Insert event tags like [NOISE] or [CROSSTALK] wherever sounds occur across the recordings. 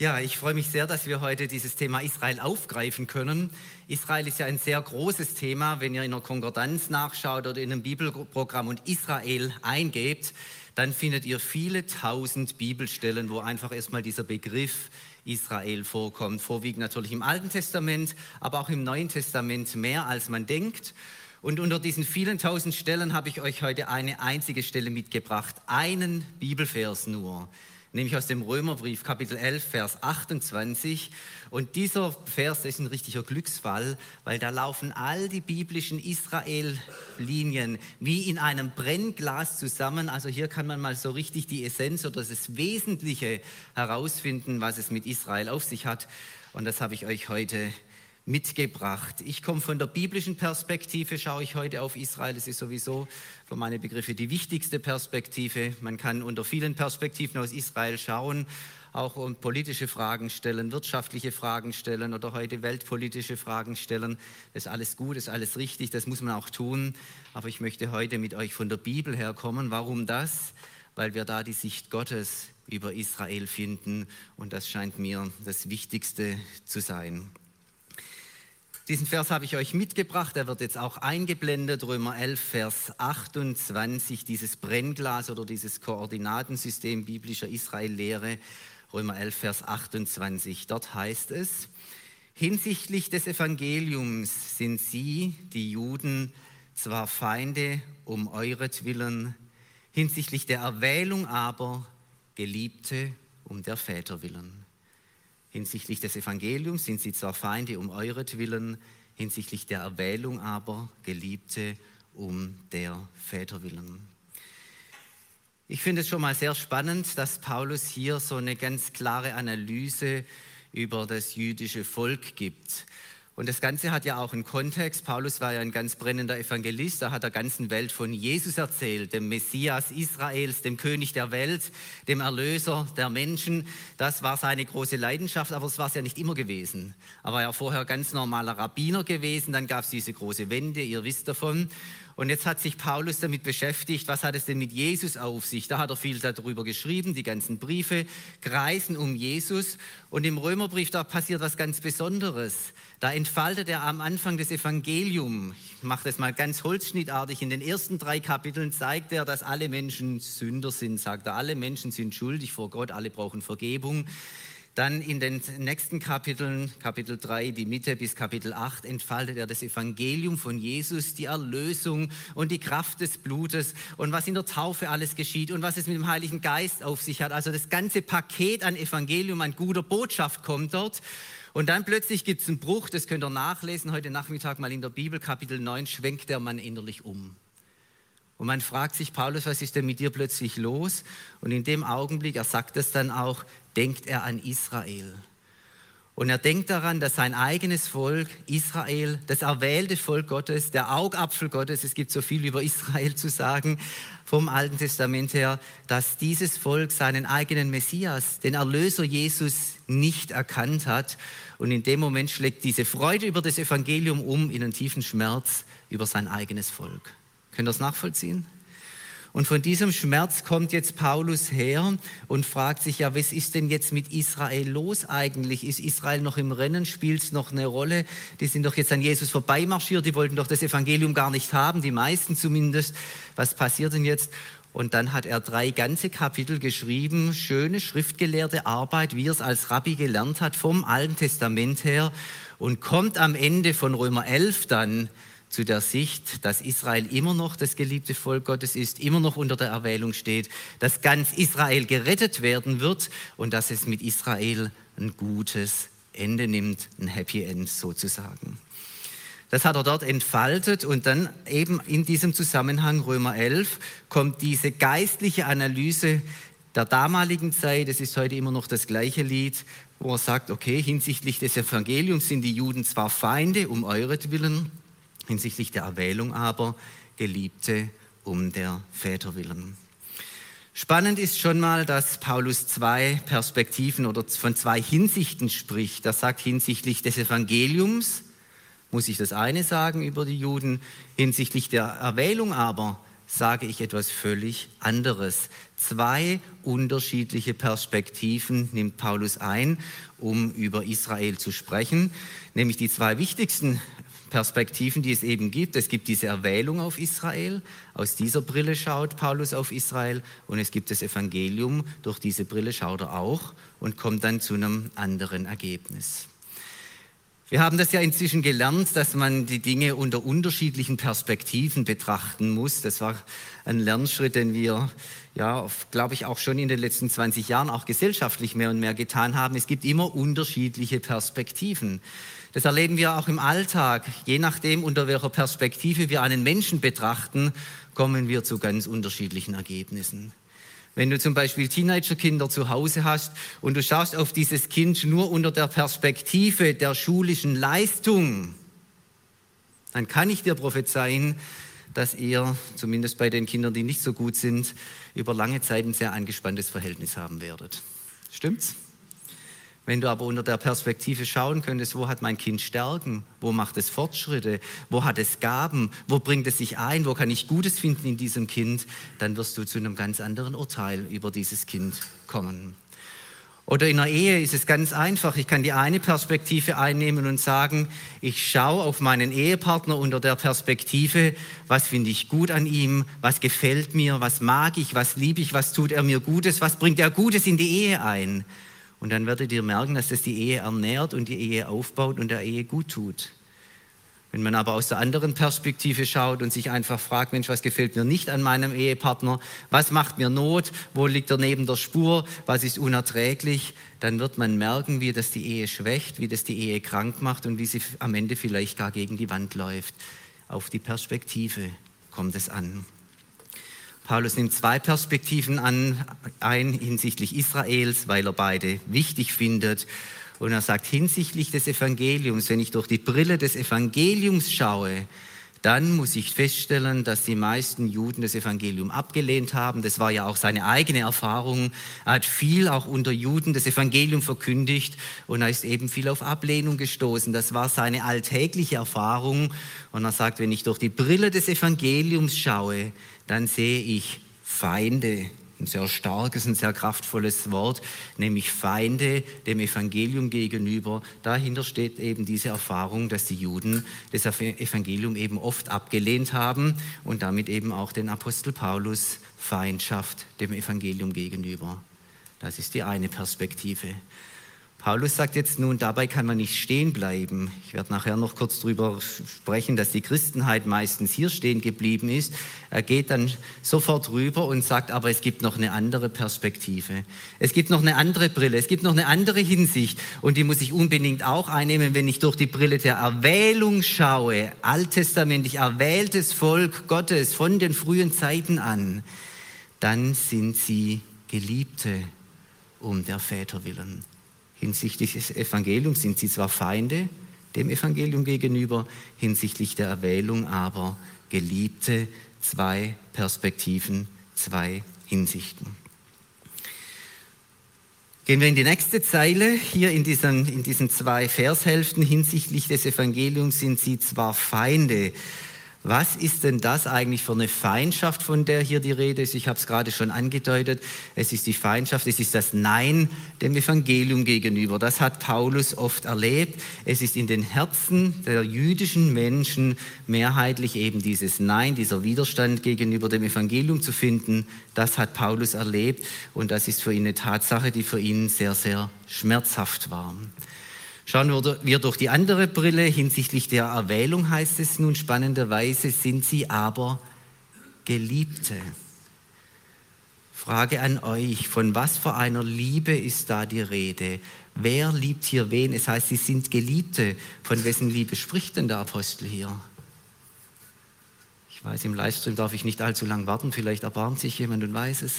Ja, ich freue mich sehr, dass wir heute dieses Thema Israel aufgreifen können. Israel ist ja ein sehr großes Thema. Wenn ihr in der Konkordanz nachschaut oder in einem Bibelprogramm und Israel eingebt, dann findet ihr viele tausend Bibelstellen, wo einfach erstmal dieser Begriff Israel vorkommt. Vorwiegend natürlich im Alten Testament, aber auch im Neuen Testament mehr als man denkt. Und unter diesen vielen tausend Stellen habe ich euch heute eine einzige Stelle mitgebracht, einen Bibelvers nur nämlich aus dem Römerbrief Kapitel 11, Vers 28. Und dieser Vers ist ein richtiger Glücksfall, weil da laufen all die biblischen Israel-Linien wie in einem Brennglas zusammen. Also hier kann man mal so richtig die Essenz oder das Wesentliche herausfinden, was es mit Israel auf sich hat. Und das habe ich euch heute mitgebracht. Ich komme von der biblischen Perspektive, schaue ich heute auf Israel. Das ist sowieso für meine Begriffe die wichtigste Perspektive. Man kann unter vielen Perspektiven aus Israel schauen, auch um politische Fragen stellen, wirtschaftliche Fragen stellen oder heute weltpolitische Fragen stellen. Das ist alles gut, das ist alles richtig, das muss man auch tun. Aber ich möchte heute mit euch von der Bibel herkommen. Warum das? Weil wir da die Sicht Gottes über Israel finden und das scheint mir das Wichtigste zu sein. Diesen Vers habe ich euch mitgebracht, der wird jetzt auch eingeblendet, Römer 11, Vers 28, dieses Brennglas oder dieses Koordinatensystem biblischer Israel-Lehre, Römer 11, Vers 28. Dort heißt es, hinsichtlich des Evangeliums sind sie, die Juden, zwar Feinde um euretwillen, hinsichtlich der Erwählung aber Geliebte um der Väter willen. Hinsichtlich des Evangeliums sind sie zwar Feinde um euretwillen, hinsichtlich der Erwählung aber Geliebte um der Väter willen. Ich finde es schon mal sehr spannend, dass Paulus hier so eine ganz klare Analyse über das jüdische Volk gibt. Und das Ganze hat ja auch einen Kontext. Paulus war ja ein ganz brennender Evangelist. Er hat der ganzen Welt von Jesus erzählt, dem Messias Israels, dem König der Welt, dem Erlöser der Menschen. Das war seine große Leidenschaft, aber es war es ja nicht immer gewesen. Er war ja vorher ganz normaler Rabbiner gewesen. Dann gab es diese große Wende, ihr wisst davon. Und jetzt hat sich Paulus damit beschäftigt, was hat es denn mit Jesus auf sich? Da hat er viel darüber geschrieben, die ganzen Briefe kreisen um Jesus. Und im Römerbrief, da passiert was ganz Besonderes. Da entfaltet er am Anfang des Evangeliums, ich mache das mal ganz holzschnittartig, in den ersten drei Kapiteln zeigt er, dass alle Menschen Sünder sind, sagt er, alle Menschen sind schuldig vor Gott, alle brauchen Vergebung. Dann in den nächsten Kapiteln, Kapitel 3, die Mitte bis Kapitel 8, entfaltet er das Evangelium von Jesus, die Erlösung und die Kraft des Blutes und was in der Taufe alles geschieht und was es mit dem Heiligen Geist auf sich hat. Also das ganze Paket an Evangelium, an guter Botschaft kommt dort. Und dann plötzlich gibt es einen Bruch, das könnt ihr nachlesen, heute Nachmittag mal in der Bibel, Kapitel 9, schwenkt der Mann innerlich um. Und man fragt sich, Paulus, was ist denn mit dir plötzlich los? Und in dem Augenblick, er sagt es dann auch, denkt er an Israel. Und er denkt daran, dass sein eigenes Volk, Israel, das erwählte Volk Gottes, der Augapfel Gottes, es gibt so viel über Israel zu sagen vom Alten Testament her, dass dieses Volk seinen eigenen Messias, den Erlöser Jesus, nicht erkannt hat. Und in dem Moment schlägt diese Freude über das Evangelium um in einen tiefen Schmerz über sein eigenes Volk. Könnt ihr das nachvollziehen? Und von diesem Schmerz kommt jetzt Paulus her und fragt sich, ja, was ist denn jetzt mit Israel los eigentlich? Ist Israel noch im Rennen? Spielt es noch eine Rolle? Die sind doch jetzt an Jesus vorbeimarschiert, die wollten doch das Evangelium gar nicht haben, die meisten zumindest. Was passiert denn jetzt? Und dann hat er drei ganze Kapitel geschrieben, schöne schriftgelehrte Arbeit, wie er es als Rabbi gelernt hat vom Alten Testament her und kommt am Ende von Römer 11 dann zu der Sicht, dass Israel immer noch das geliebte Volk Gottes ist, immer noch unter der Erwählung steht, dass ganz Israel gerettet werden wird und dass es mit Israel ein gutes Ende nimmt, ein Happy End sozusagen. Das hat er dort entfaltet und dann eben in diesem Zusammenhang Römer 11 kommt diese geistliche Analyse der damaligen Zeit, es ist heute immer noch das gleiche Lied, wo er sagt, okay, hinsichtlich des Evangeliums sind die Juden zwar Feinde um euretwillen, hinsichtlich der Erwählung aber Geliebte um der Väter willen. Spannend ist schon mal, dass Paulus zwei Perspektiven oder von zwei Hinsichten spricht. Er sagt hinsichtlich des Evangeliums, muss ich das eine sagen über die Juden, hinsichtlich der Erwählung aber sage ich etwas völlig anderes. Zwei unterschiedliche Perspektiven nimmt Paulus ein, um über Israel zu sprechen, nämlich die zwei wichtigsten Perspektiven, die es eben gibt. Es gibt diese Erwählung auf Israel, aus dieser Brille schaut Paulus auf Israel und es gibt das Evangelium, durch diese Brille schaut er auch und kommt dann zu einem anderen Ergebnis. Wir haben das ja inzwischen gelernt, dass man die Dinge unter unterschiedlichen Perspektiven betrachten muss. Das war ein Lernschritt, den wir, ja, glaube ich, auch schon in den letzten 20 Jahren auch gesellschaftlich mehr und mehr getan haben. Es gibt immer unterschiedliche Perspektiven. Das erleben wir auch im Alltag. Je nachdem, unter welcher Perspektive wir einen Menschen betrachten, kommen wir zu ganz unterschiedlichen Ergebnissen. Wenn du zum Beispiel Teenagerkinder zu Hause hast und du schaust auf dieses Kind nur unter der Perspektive der schulischen Leistung, dann kann ich dir prophezeien, dass ihr, zumindest bei den Kindern, die nicht so gut sind, über lange Zeit ein sehr angespanntes Verhältnis haben werdet. Stimmt's? Wenn du aber unter der Perspektive schauen könntest, wo hat mein Kind Stärken, wo macht es Fortschritte, wo hat es Gaben, wo bringt es sich ein, wo kann ich Gutes finden in diesem Kind, dann wirst du zu einem ganz anderen Urteil über dieses Kind kommen. Oder in der Ehe ist es ganz einfach. Ich kann die eine Perspektive einnehmen und sagen, ich schaue auf meinen Ehepartner unter der Perspektive, was finde ich gut an ihm, was gefällt mir, was mag ich, was liebe ich, was tut er mir Gutes, was bringt er Gutes in die Ehe ein. Und dann werdet ihr merken, dass das die Ehe ernährt und die Ehe aufbaut und der Ehe gut tut. Wenn man aber aus der anderen Perspektive schaut und sich einfach fragt, Mensch, was gefällt mir nicht an meinem Ehepartner, was macht mir Not, wo liegt er neben der Spur, was ist unerträglich, dann wird man merken, wie das die Ehe schwächt, wie das die Ehe krank macht und wie sie am Ende vielleicht gar gegen die Wand läuft. Auf die Perspektive kommt es an. Paulus nimmt zwei Perspektiven an, ein hinsichtlich Israels, weil er beide wichtig findet. Und er sagt, hinsichtlich des Evangeliums, wenn ich durch die Brille des Evangeliums schaue, dann muss ich feststellen, dass die meisten Juden das Evangelium abgelehnt haben. Das war ja auch seine eigene Erfahrung. Er hat viel auch unter Juden das Evangelium verkündigt und er ist eben viel auf Ablehnung gestoßen. Das war seine alltägliche Erfahrung. Und er sagt, wenn ich durch die Brille des Evangeliums schaue, dann sehe ich Feinde. Ein sehr starkes, ein sehr kraftvolles Wort, nämlich Feinde dem Evangelium gegenüber. Dahinter steht eben diese Erfahrung, dass die Juden das Evangelium eben oft abgelehnt haben und damit eben auch den Apostel Paulus Feindschaft dem Evangelium gegenüber. Das ist die eine Perspektive. Paulus sagt jetzt nun, dabei kann man nicht stehen bleiben. Ich werde nachher noch kurz darüber sprechen, dass die Christenheit meistens hier stehen geblieben ist. Er geht dann sofort rüber und sagt, aber es gibt noch eine andere Perspektive. Es gibt noch eine andere Brille, es gibt noch eine andere Hinsicht und die muss ich unbedingt auch einnehmen, wenn ich durch die Brille der Erwählung schaue. Alttestamentlich erwähltes Volk Gottes von den frühen Zeiten an. Dann sind sie Geliebte um der Väter willen. Hinsichtlich des Evangeliums sind sie zwar Feinde dem Evangelium gegenüber, hinsichtlich der Erwählung aber Geliebte, zwei Perspektiven, zwei Hinsichten. Gehen wir in die nächste Zeile. Hier in diesen, in diesen zwei Vershälften hinsichtlich des Evangeliums sind sie zwar Feinde, was ist denn das eigentlich für eine Feindschaft, von der hier die Rede ist? Ich habe es gerade schon angedeutet. Es ist die Feindschaft, es ist das Nein dem Evangelium gegenüber. Das hat Paulus oft erlebt. Es ist in den Herzen der jüdischen Menschen mehrheitlich eben dieses Nein, dieser Widerstand gegenüber dem Evangelium zu finden. Das hat Paulus erlebt und das ist für ihn eine Tatsache, die für ihn sehr, sehr schmerzhaft war. Schauen wir durch die andere Brille hinsichtlich der Erwählung heißt es nun spannenderweise, sind sie aber Geliebte. Frage an euch, von was für einer Liebe ist da die Rede? Wer liebt hier wen? Es heißt, sie sind Geliebte. Von wessen Liebe spricht denn der Apostel hier? Ich weiß, im Livestream darf ich nicht allzu lang warten, vielleicht erbarmt sich jemand und weiß es.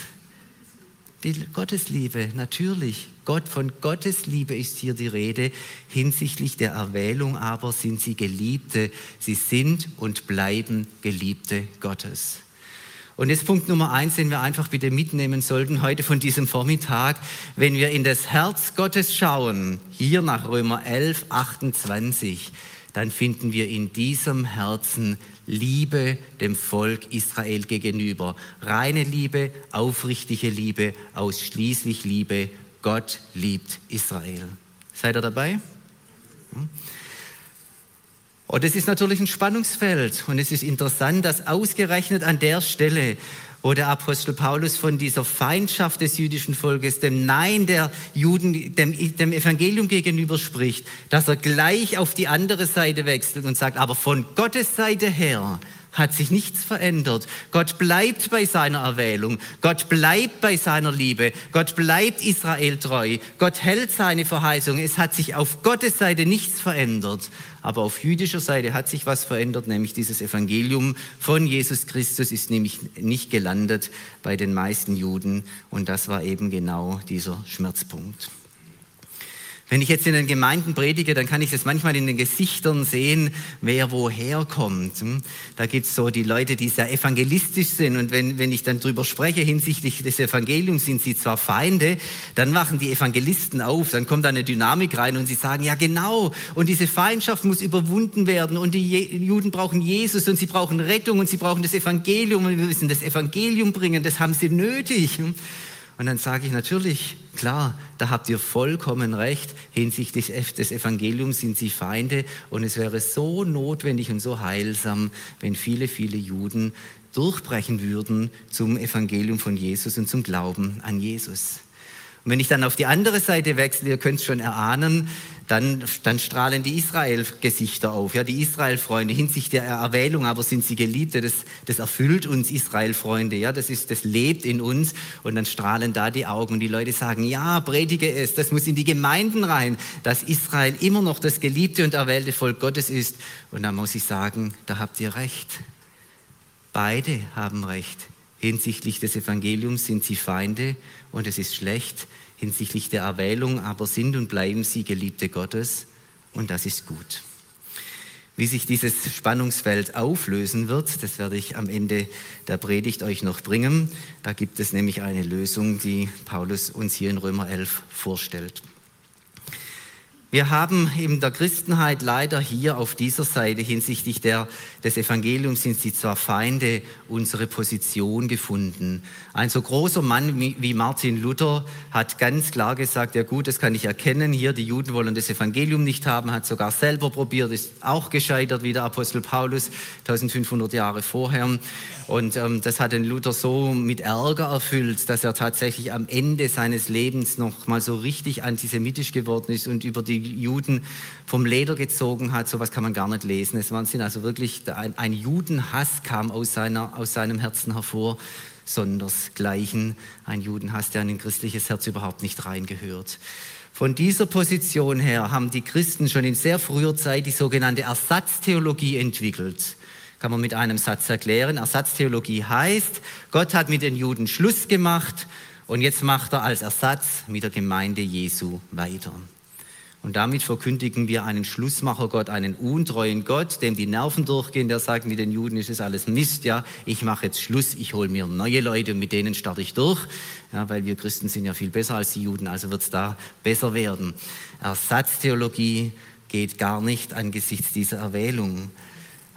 Die Gottesliebe, natürlich. Gott, von Gottes Liebe ist hier die Rede. Hinsichtlich der Erwählung aber sind sie Geliebte. Sie sind und bleiben Geliebte Gottes. Und jetzt Punkt Nummer eins, den wir einfach bitte mitnehmen sollten heute von diesem Vormittag. Wenn wir in das Herz Gottes schauen, hier nach Römer 11, 28, dann finden wir in diesem Herzen Liebe dem Volk Israel gegenüber. Reine Liebe, aufrichtige Liebe, ausschließlich Liebe. Gott liebt Israel. Seid ihr dabei? Und oh, das ist natürlich ein Spannungsfeld. Und es ist interessant, dass ausgerechnet an der Stelle, wo der Apostel Paulus von dieser Feindschaft des jüdischen Volkes, dem Nein der Juden, dem, dem Evangelium gegenüber spricht, dass er gleich auf die andere Seite wechselt und sagt, aber von Gottes Seite her hat sich nichts verändert. Gott bleibt bei seiner Erwählung. Gott bleibt bei seiner Liebe. Gott bleibt Israel treu. Gott hält seine Verheißung. Es hat sich auf Gottes Seite nichts verändert. Aber auf jüdischer Seite hat sich was verändert, nämlich dieses Evangelium von Jesus Christus ist nämlich nicht gelandet bei den meisten Juden. Und das war eben genau dieser Schmerzpunkt. Wenn ich jetzt in den Gemeinden predige, dann kann ich das manchmal in den Gesichtern sehen, wer woher kommt. Hm? Da gibt es so die Leute, die sehr evangelistisch sind. Und wenn, wenn ich dann drüber spreche hinsichtlich des Evangeliums, sind sie zwar Feinde, dann machen die Evangelisten auf. Dann kommt da eine Dynamik rein und sie sagen, ja genau, und diese Feindschaft muss überwunden werden. Und die Juden brauchen Jesus und sie brauchen Rettung und sie brauchen das Evangelium. Und wir müssen das Evangelium bringen, das haben sie nötig. Hm? Und dann sage ich natürlich, klar, da habt ihr vollkommen recht, hinsichtlich des Evangeliums sind sie Feinde und es wäre so notwendig und so heilsam, wenn viele, viele Juden durchbrechen würden zum Evangelium von Jesus und zum Glauben an Jesus. Und wenn ich dann auf die andere Seite wechsle, ihr könnt es schon erahnen, dann, dann strahlen die Israel-Gesichter auf, ja, die Israel-Freunde. Hinsichtlich der Erwählung, aber sind sie Geliebte, das, das erfüllt uns Israel-Freunde, ja, das, ist, das lebt in uns. Und dann strahlen da die Augen. Und die Leute sagen, ja, predige es, das muss in die Gemeinden rein, dass Israel immer noch das geliebte und erwählte Volk Gottes ist. Und dann muss ich sagen, da habt ihr recht. Beide haben recht. Hinsichtlich des Evangeliums sind sie Feinde und es ist schlecht hinsichtlich der Erwählung, aber sind und bleiben sie Geliebte Gottes und das ist gut. Wie sich dieses Spannungsfeld auflösen wird, das werde ich am Ende der Predigt euch noch bringen. Da gibt es nämlich eine Lösung, die Paulus uns hier in Römer 11 vorstellt. Wir haben in der Christenheit leider hier auf dieser Seite hinsichtlich der, des Evangeliums sind sie zwar Feinde, unsere Position gefunden. Ein so großer Mann wie Martin Luther hat ganz klar gesagt, ja gut, das kann ich erkennen, hier die Juden wollen das Evangelium nicht haben, hat sogar selber probiert, ist auch gescheitert wie der Apostel Paulus 1500 Jahre vorher. Und ähm, das hat den Luther so mit Ärger erfüllt, dass er tatsächlich am Ende seines Lebens noch mal so richtig antisemitisch geworden ist und über die Juden vom Leder gezogen hat. Sowas kann man gar nicht lesen. Es waren also wirklich ein, ein Judenhass kam aus, seiner, aus seinem Herzen hervor, sondersgleichen ein Judenhass, der in ein christliches Herz überhaupt nicht reingehört. Von dieser Position her haben die Christen schon in sehr früher Zeit die sogenannte Ersatztheologie entwickelt. Kann man mit einem Satz erklären. Ersatztheologie heißt, Gott hat mit den Juden Schluss gemacht und jetzt macht er als Ersatz mit der Gemeinde Jesu weiter. Und damit verkündigen wir einen Schlussmacher-Gott, einen untreuen Gott, dem die Nerven durchgehen, der sagt, mit den Juden ist es alles Mist, ja, ich mache jetzt Schluss, ich hole mir neue Leute und mit denen starte ich durch, ja, weil wir Christen sind ja viel besser als die Juden, also wird es da besser werden. Ersatztheologie geht gar nicht angesichts dieser Erwählung.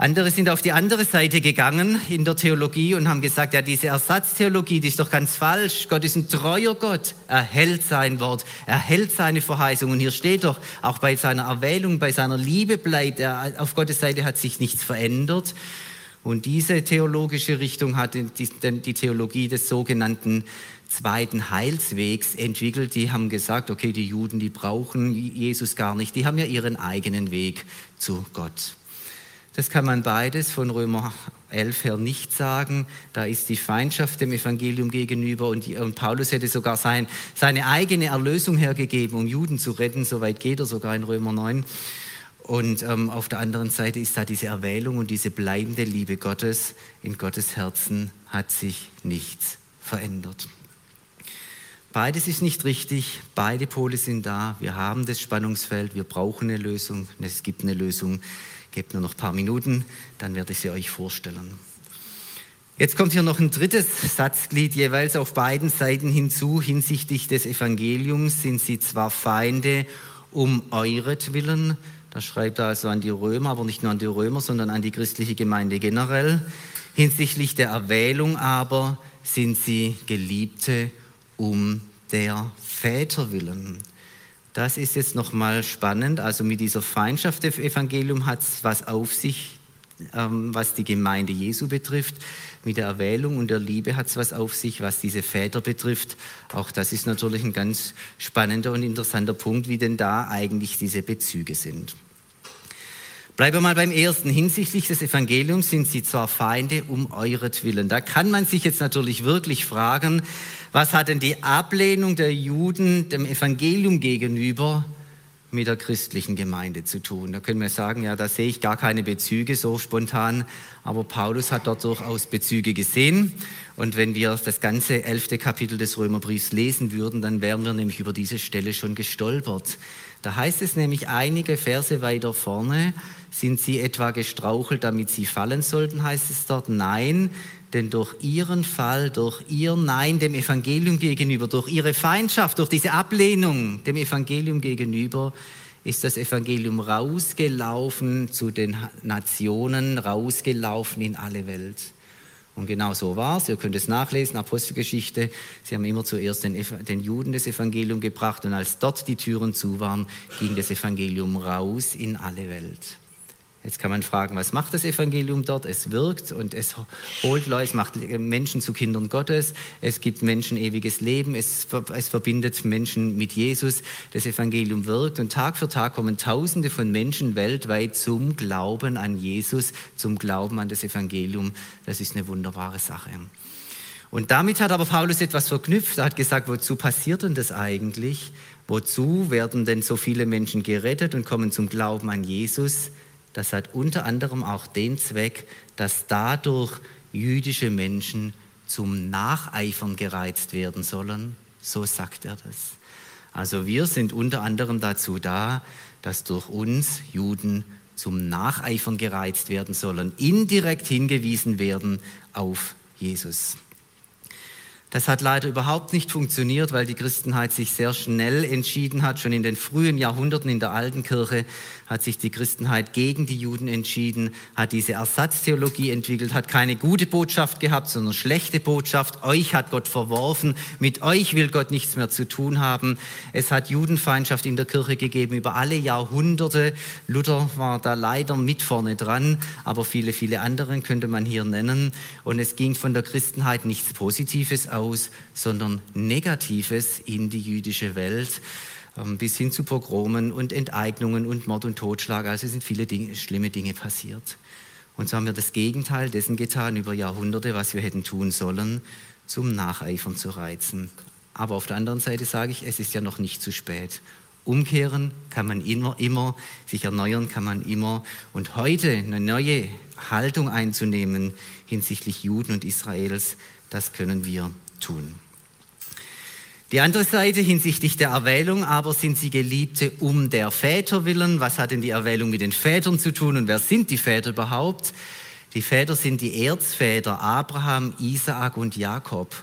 Andere sind auf die andere Seite gegangen in der Theologie und haben gesagt, ja, diese Ersatztheologie, die ist doch ganz falsch. Gott ist ein treuer Gott. Er hält sein Wort, er hält seine Verheißung. Und hier steht doch, auch bei seiner Erwählung, bei seiner Liebe bleibt er, auf Gottes Seite hat sich nichts verändert. Und diese theologische Richtung hat die, Theologie des sogenannten zweiten Heilswegs entwickelt. Die haben gesagt, okay, die Juden, die brauchen Jesus gar nicht. Die haben ja ihren eigenen Weg zu Gott. Das kann man beides von Römer 11 her nicht sagen. Da ist die Feindschaft dem Evangelium gegenüber und, und Paulus hätte sogar sein, seine eigene Erlösung hergegeben, um Juden zu retten. Soweit geht er sogar in Römer 9. Und ähm, auf der anderen Seite ist da diese Erwählung und diese bleibende Liebe Gottes. In Gottes Herzen hat sich nichts verändert. Beides ist nicht richtig, beide Pole sind da. Wir haben das Spannungsfeld, wir brauchen eine Lösung. Es gibt eine Lösung Gebt nur noch ein paar Minuten, dann werde ich sie euch vorstellen. Jetzt kommt hier noch ein drittes Satzglied jeweils auf beiden Seiten hinzu. Hinsichtlich des Evangeliums sind sie zwar Feinde um euretwillen, Da schreibt er also an die Römer, aber nicht nur an die Römer, sondern an die christliche Gemeinde generell. Hinsichtlich der Erwählung aber sind sie Geliebte um der Väter willen. Das ist jetzt nochmal spannend. Also mit dieser Feindschaft des Evangelium hat es was auf sich, ähm, was die Gemeinde Jesu betrifft. Mit der Erwählung und der Liebe hat es was auf sich, was diese Väter betrifft. Auch das ist natürlich ein ganz spannender und interessanter Punkt, wie denn da eigentlich diese Bezüge sind. Bleiben wir mal beim ersten. Hinsichtlich des Evangeliums sind sie zwar Feinde um euretwillen. Da kann man sich jetzt natürlich wirklich fragen, was hat denn die Ablehnung der Juden dem Evangelium gegenüber mit der christlichen Gemeinde zu tun? Da können wir sagen, ja, da sehe ich gar keine Bezüge so spontan, aber Paulus hat dort durchaus Bezüge gesehen. Und wenn wir das ganze elfte Kapitel des Römerbriefs lesen würden, dann wären wir nämlich über diese Stelle schon gestolpert. Da heißt es nämlich einige Verse weiter vorne, sind sie etwa gestrauchelt, damit sie fallen sollten, heißt es dort. Nein, denn durch ihren Fall, durch ihr Nein dem Evangelium gegenüber, durch ihre Feindschaft, durch diese Ablehnung dem Evangelium gegenüber, ist das Evangelium rausgelaufen zu den Nationen, rausgelaufen in alle Welt. Und genau so war es. Ihr könnt es nachlesen, Apostelgeschichte. Sie haben immer zuerst den, den, Juden das Evangelium gebracht und als dort die Türen zu waren, ging das Evangelium raus in alle Welt. Jetzt kann man fragen, was macht das Evangelium dort? Es wirkt und es holt Leute, es macht Menschen zu Kindern Gottes, es gibt Menschen ewiges Leben, es, es verbindet Menschen mit Jesus. Das Evangelium wirkt und Tag für Tag kommen Tausende von Menschen weltweit zum Glauben an Jesus, zum Glauben an das Evangelium. Das ist eine wunderbare Sache. Und damit hat aber Paulus etwas verknüpft. Er hat gesagt, wozu passiert denn das eigentlich? Wozu werden denn so viele Menschen gerettet und kommen zum Glauben an Jesus? Das hat unter anderem auch den Zweck, dass dadurch jüdische Menschen zum Nacheifern gereizt werden sollen. So sagt er das. Also wir sind unter anderem dazu da, dass durch uns Juden zum Nacheifern gereizt werden sollen, indirekt hingewiesen werden auf Jesus. Das hat leider überhaupt nicht funktioniert, weil die Christenheit sich sehr schnell entschieden hat. Schon in den frühen Jahrhunderten in der alten Kirche hat sich die Christenheit gegen die Juden entschieden, hat diese Ersatztheologie entwickelt, hat keine gute Botschaft gehabt, sondern schlechte Botschaft. Euch hat Gott verworfen, mit euch will Gott nichts mehr zu tun haben. Es hat Judenfeindschaft in der Kirche gegeben über alle Jahrhunderte. Luther war da leider mit vorne dran, aber viele, viele anderen könnte man hier nennen. Und es ging von der Christenheit nichts Positives aus aus, sondern Negatives in die jüdische Welt, ähm, bis hin zu Pogromen und Enteignungen und Mord und Totschlag. Also sind viele Dinge, schlimme Dinge passiert. Und so haben wir das Gegenteil dessen getan über Jahrhunderte, was wir hätten tun sollen, zum Nacheifern zu reizen. Aber auf der anderen Seite sage ich, es ist ja noch nicht zu spät. Umkehren kann man immer, immer, sich erneuern kann man immer. Und heute eine neue Haltung einzunehmen hinsichtlich Juden und Israels, das können wir tun. Die andere Seite hinsichtlich der Erwählung aber sind sie Geliebte um der Väter willen. Was hat denn die Erwählung mit den Vätern zu tun und wer sind die Väter überhaupt? Die Väter sind die Erzväter Abraham, Isaak und Jakob.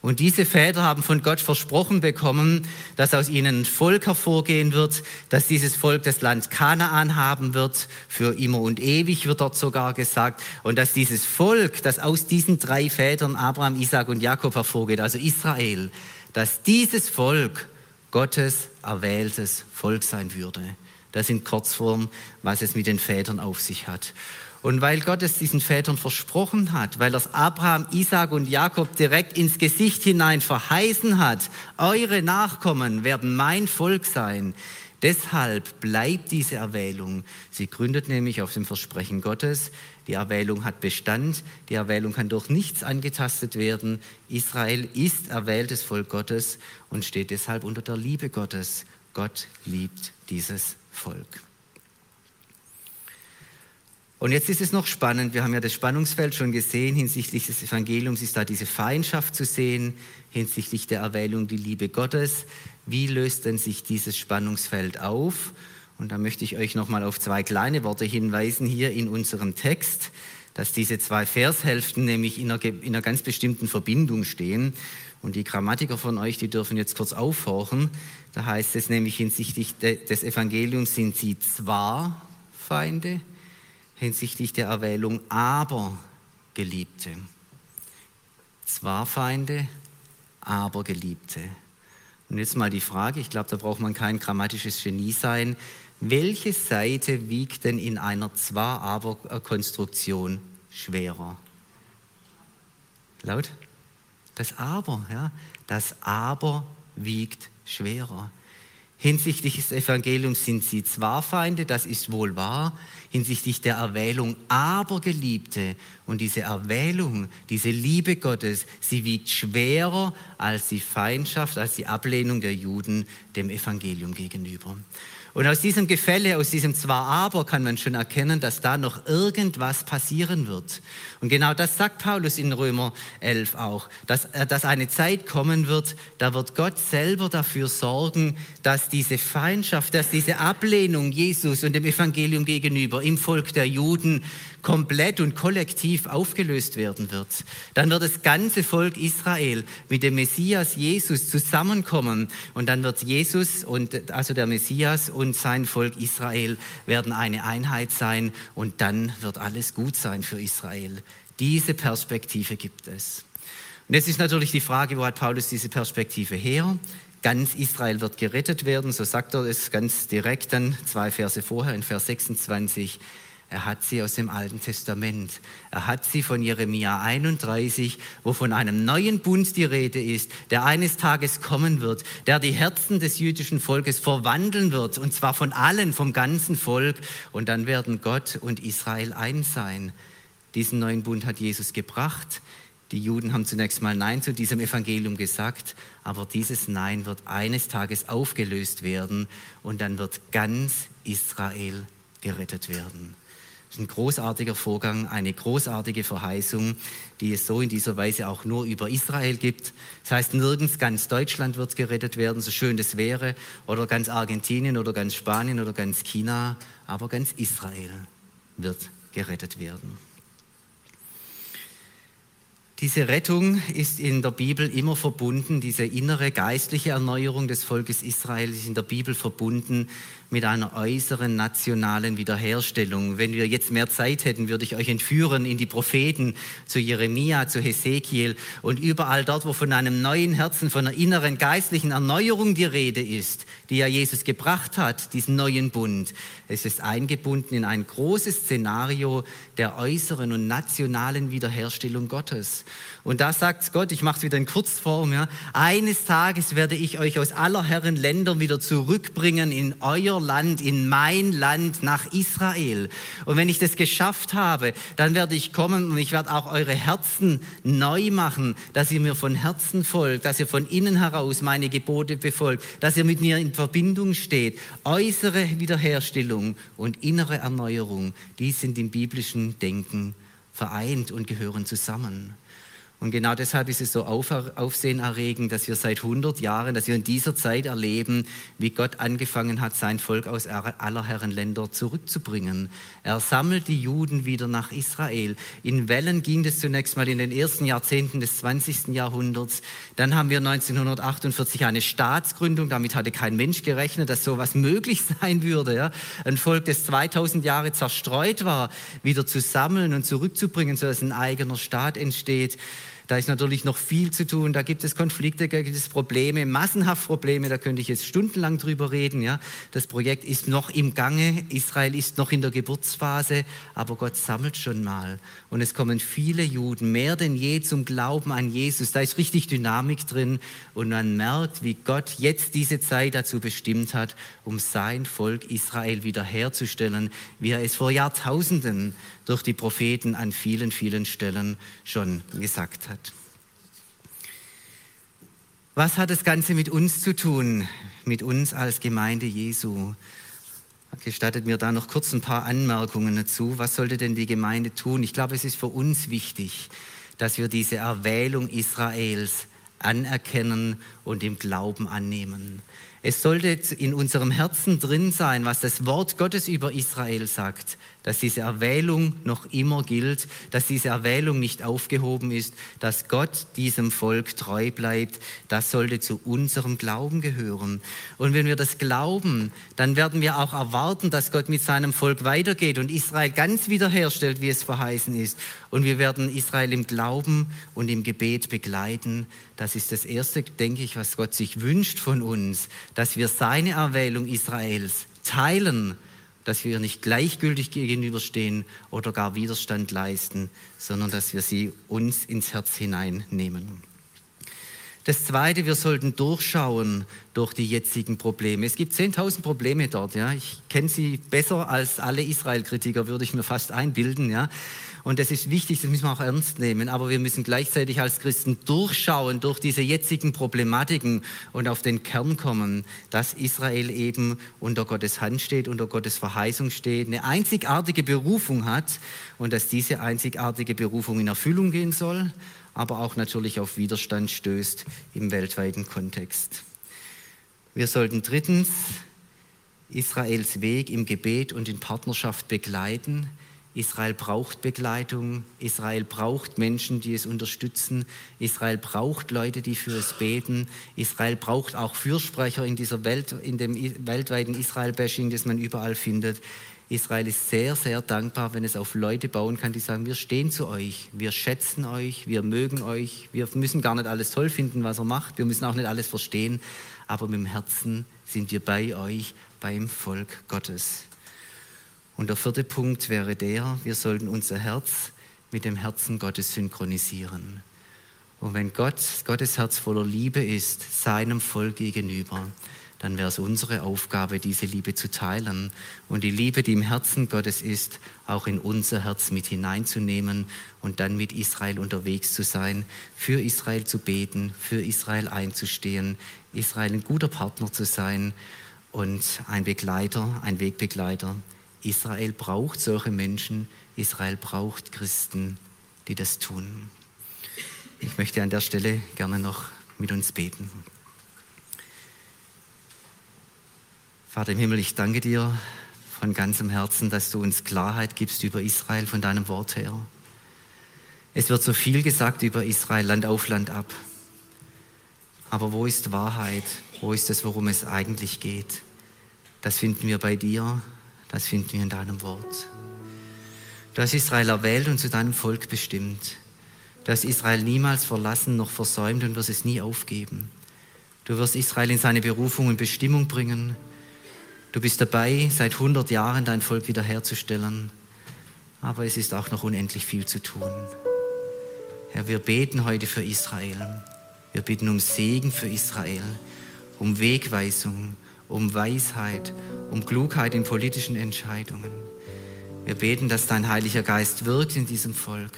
Und diese Väter haben von Gott versprochen bekommen, dass aus ihnen ein Volk hervorgehen wird, dass dieses Volk das Land Kanaan haben wird, für immer und ewig wird dort sogar gesagt, und dass dieses Volk, das aus diesen drei Vätern Abraham, Isaac und Jakob hervorgeht, also Israel, dass dieses Volk Gottes erwähltes Volk sein würde. Das in Kurzform, was es mit den Vätern auf sich hat. Und weil Gott es diesen Vätern versprochen hat, weil das Abraham, Isaac und Jakob direkt ins Gesicht hinein verheißen hat, eure Nachkommen werden mein Volk sein, deshalb bleibt diese Erwählung. Sie gründet nämlich auf dem Versprechen Gottes. Die Erwählung hat Bestand, die Erwählung kann durch nichts angetastet werden. Israel ist erwähltes Volk Gottes und steht deshalb unter der Liebe Gottes. Gott liebt dieses Volk. Und jetzt ist es noch spannend, wir haben ja das Spannungsfeld schon gesehen, hinsichtlich des Evangeliums ist da diese Feindschaft zu sehen, hinsichtlich der Erwählung die Liebe Gottes. Wie löst denn sich dieses Spannungsfeld auf? Und da möchte ich euch nochmal auf zwei kleine Worte hinweisen hier in unserem Text, dass diese zwei Vershälften nämlich in einer, in einer ganz bestimmten Verbindung stehen. Und die Grammatiker von euch, die dürfen jetzt kurz aufhorchen. Da heißt es nämlich hinsichtlich des Evangeliums sind sie zwar Feinde, hinsichtlich der Erwählung aber Geliebte. Zwar Feinde, aber Geliebte. Und jetzt mal die Frage, ich glaube, da braucht man kein grammatisches Genie sein. Welche Seite wiegt denn in einer Zwar-Aber-Konstruktion schwerer? Laut? Das Aber, ja. Das Aber wiegt schwerer. Hinsichtlich des Evangeliums sind sie zwar Feinde, das ist wohl wahr, hinsichtlich der Erwählung aber Geliebte. Und diese Erwählung, diese Liebe Gottes, sie wiegt schwerer als die Feindschaft, als die Ablehnung der Juden dem Evangelium gegenüber. Und aus diesem Gefälle, aus diesem Zwar aber kann man schon erkennen, dass da noch irgendwas passieren wird. Und genau das sagt Paulus in Römer 11 auch, dass, äh, dass eine Zeit kommen wird, da wird Gott selber dafür sorgen, dass diese Feindschaft, dass diese Ablehnung Jesus und dem Evangelium gegenüber im Volk der Juden komplett und kollektiv aufgelöst werden wird. Dann wird das ganze Volk Israel mit dem Messias Jesus zusammenkommen und dann wird Jesus und also der Messias und sein Volk Israel werden eine Einheit sein und dann wird alles gut sein für Israel. Diese Perspektive gibt es. Und jetzt ist natürlich die Frage, wo hat Paulus diese Perspektive her? Ganz Israel wird gerettet werden, so sagt er es ganz direkt dann, zwei Verse vorher in Vers 26. Er hat sie aus dem Alten Testament. Er hat sie von Jeremia 31, wo von einem neuen Bund die Rede ist, der eines Tages kommen wird, der die Herzen des jüdischen Volkes verwandeln wird, und zwar von allen, vom ganzen Volk. Und dann werden Gott und Israel eins sein. Diesen neuen Bund hat Jesus gebracht. Die Juden haben zunächst mal Nein zu diesem Evangelium gesagt, aber dieses Nein wird eines Tages aufgelöst werden und dann wird ganz Israel gerettet werden. Ein großartiger Vorgang, eine großartige Verheißung, die es so in dieser Weise auch nur über Israel gibt. Das heißt, nirgends ganz Deutschland wird gerettet werden, so schön das wäre, oder ganz Argentinien oder ganz Spanien oder ganz China, aber ganz Israel wird gerettet werden. Diese Rettung ist in der Bibel immer verbunden, diese innere geistliche Erneuerung des Volkes Israel ist in der Bibel verbunden mit einer äußeren nationalen Wiederherstellung. Wenn wir jetzt mehr Zeit hätten, würde ich euch entführen in die Propheten, zu Jeremia, zu Hesekiel und überall dort, wo von einem neuen Herzen, von einer inneren geistlichen Erneuerung die Rede ist, die ja Jesus gebracht hat, diesen neuen Bund. Es ist eingebunden in ein großes Szenario der äußeren und nationalen Wiederherstellung Gottes. Und da sagt Gott, ich mache es wieder in Kurzform, ja, eines Tages werde ich euch aus aller Herren Ländern wieder zurückbringen in euer Land, in mein Land, nach Israel. Und wenn ich das geschafft habe, dann werde ich kommen und ich werde auch eure Herzen neu machen, dass ihr mir von Herzen folgt, dass ihr von innen heraus meine Gebote befolgt, dass ihr mit mir in Verbindung steht. Äußere Wiederherstellung und innere Erneuerung, die sind im biblischen Denken vereint und gehören zusammen. Und genau deshalb ist es so aufsehenerregend, dass wir seit 100 Jahren, dass wir in dieser Zeit erleben, wie Gott angefangen hat, sein Volk aus aller Herren Länder zurückzubringen. Er sammelt die Juden wieder nach Israel. In Wellen ging das zunächst mal in den ersten Jahrzehnten des 20. Jahrhunderts. Dann haben wir 1948 eine Staatsgründung. Damit hatte kein Mensch gerechnet, dass sowas möglich [LAUGHS] sein würde. Ja? Ein Volk, das 2000 Jahre zerstreut war, wieder zu sammeln und zurückzubringen, sodass ein eigener Staat entsteht. Da ist natürlich noch viel zu tun. Da gibt es Konflikte, da gibt es Probleme, massenhaft Probleme. Da könnte ich jetzt stundenlang drüber reden. Ja. Das Projekt ist noch im Gange. Israel ist noch in der Geburtsphase. Aber Gott sammelt schon mal. Und es kommen viele Juden, mehr denn je, zum Glauben an Jesus. Da ist richtig Dynamik drin. Und man merkt, wie Gott jetzt diese Zeit dazu bestimmt hat, um sein Volk Israel wiederherzustellen, wie er es vor Jahrtausenden durch die Propheten an vielen, vielen Stellen schon gesagt hat. Was hat das Ganze mit uns zu tun, mit uns als Gemeinde Jesu? Gestattet mir da noch kurz ein paar Anmerkungen dazu. Was sollte denn die Gemeinde tun? Ich glaube, es ist für uns wichtig, dass wir diese Erwählung Israels anerkennen und im Glauben annehmen. Es sollte in unserem Herzen drin sein, was das Wort Gottes über Israel sagt, dass diese Erwählung noch immer gilt, dass diese Erwählung nicht aufgehoben ist, dass Gott diesem Volk treu bleibt. Das sollte zu unserem Glauben gehören. Und wenn wir das glauben, dann werden wir auch erwarten, dass Gott mit seinem Volk weitergeht und Israel ganz wiederherstellt, wie es verheißen ist. Und wir werden Israel im Glauben und im Gebet begleiten. Das ist das Erste, denke ich, was Gott sich wünscht von uns, dass wir seine Erwählung Israels teilen, dass wir nicht gleichgültig gegenüberstehen oder gar Widerstand leisten, sondern dass wir sie uns ins Herz hineinnehmen. Das Zweite, wir sollten durchschauen durch die jetzigen Probleme. Es gibt 10.000 Probleme dort. Ja. Ich kenne sie besser als alle Israel-Kritiker, würde ich mir fast einbilden. Ja. Und das ist wichtig, das müssen wir auch ernst nehmen. Aber wir müssen gleichzeitig als Christen durchschauen durch diese jetzigen Problematiken und auf den Kern kommen, dass Israel eben unter Gottes Hand steht, unter Gottes Verheißung steht, eine einzigartige Berufung hat und dass diese einzigartige Berufung in Erfüllung gehen soll aber auch natürlich auf Widerstand stößt im weltweiten Kontext. Wir sollten drittens Israels Weg im Gebet und in Partnerschaft begleiten. Israel braucht Begleitung, Israel braucht Menschen, die es unterstützen, Israel braucht Leute, die für es beten, Israel braucht auch Fürsprecher in dieser Welt, in dem weltweiten Israel-Bashing, das man überall findet. Israel ist sehr, sehr dankbar, wenn es auf Leute bauen kann, die sagen, wir stehen zu euch, wir schätzen euch, wir mögen euch, wir müssen gar nicht alles toll finden, was er macht, wir müssen auch nicht alles verstehen, aber mit dem Herzen sind wir bei euch, beim Volk Gottes. Und der vierte Punkt wäre der, wir sollten unser Herz mit dem Herzen Gottes synchronisieren. Und wenn Gott, Gottes Herz voller Liebe ist, seinem Volk gegenüber, dann wäre es unsere Aufgabe, diese Liebe zu teilen und die Liebe, die im Herzen Gottes ist, auch in unser Herz mit hineinzunehmen und dann mit Israel unterwegs zu sein, für Israel zu beten, für Israel einzustehen, Israel ein guter Partner zu sein und ein Begleiter, ein Wegbegleiter. Israel braucht solche Menschen, Israel braucht Christen, die das tun. Ich möchte an der Stelle gerne noch mit uns beten. Vater im Himmel, ich danke dir von ganzem Herzen, dass du uns Klarheit gibst über Israel von deinem Wort her. Es wird so viel gesagt über Israel, Land auf, Land ab. Aber wo ist Wahrheit? Wo ist es, worum es eigentlich geht? Das finden wir bei dir, das finden wir in deinem Wort. Du hast Israel erwählt und zu deinem Volk bestimmt. Du hast Israel niemals verlassen noch versäumt und wirst es nie aufgeben. Du wirst Israel in seine Berufung und Bestimmung bringen. Du bist dabei, seit 100 Jahren dein Volk wiederherzustellen, aber es ist auch noch unendlich viel zu tun. Herr, wir beten heute für Israel. Wir bitten um Segen für Israel, um Wegweisung, um Weisheit, um Klugheit in politischen Entscheidungen. Wir beten, dass dein Heiliger Geist wirkt in diesem Volk.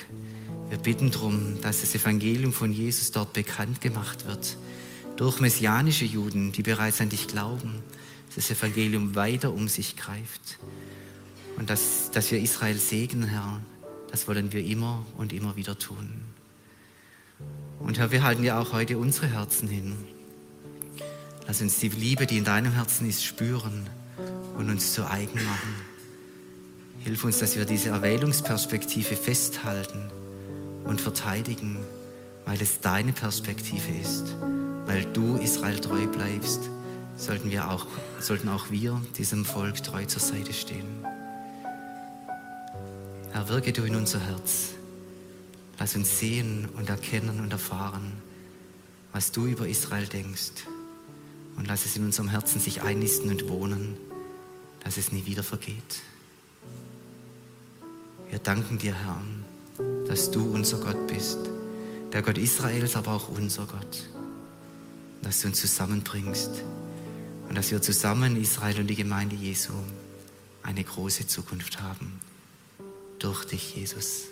Wir bitten darum, dass das Evangelium von Jesus dort bekannt gemacht wird, durch messianische Juden, die bereits an dich glauben das Evangelium weiter um sich greift. Und dass, dass wir Israel segnen, Herr, das wollen wir immer und immer wieder tun. Und Herr, wir halten ja auch heute unsere Herzen hin. Lass uns die Liebe, die in deinem Herzen ist, spüren und uns zu eigen machen. Hilf uns, dass wir diese Erwählungsperspektive festhalten und verteidigen, weil es deine Perspektive ist, weil du Israel treu bleibst sollten, wir auch, sollten auch wir diesem Volk treu zur Seite stehen. Herr, wirke du in unser Herz. Lass uns sehen und erkennen und erfahren, was du über Israel denkst. Und lass es in unserem Herzen sich einnisten und wohnen, dass es nie wieder vergeht. Wir danken dir, Herr, dass du unser Gott bist, der Gott Israels, aber auch unser Gott, dass du uns zusammenbringst und dass wir zusammen, Israel und die Gemeinde Jesu, eine große Zukunft haben. Durch dich, Jesus.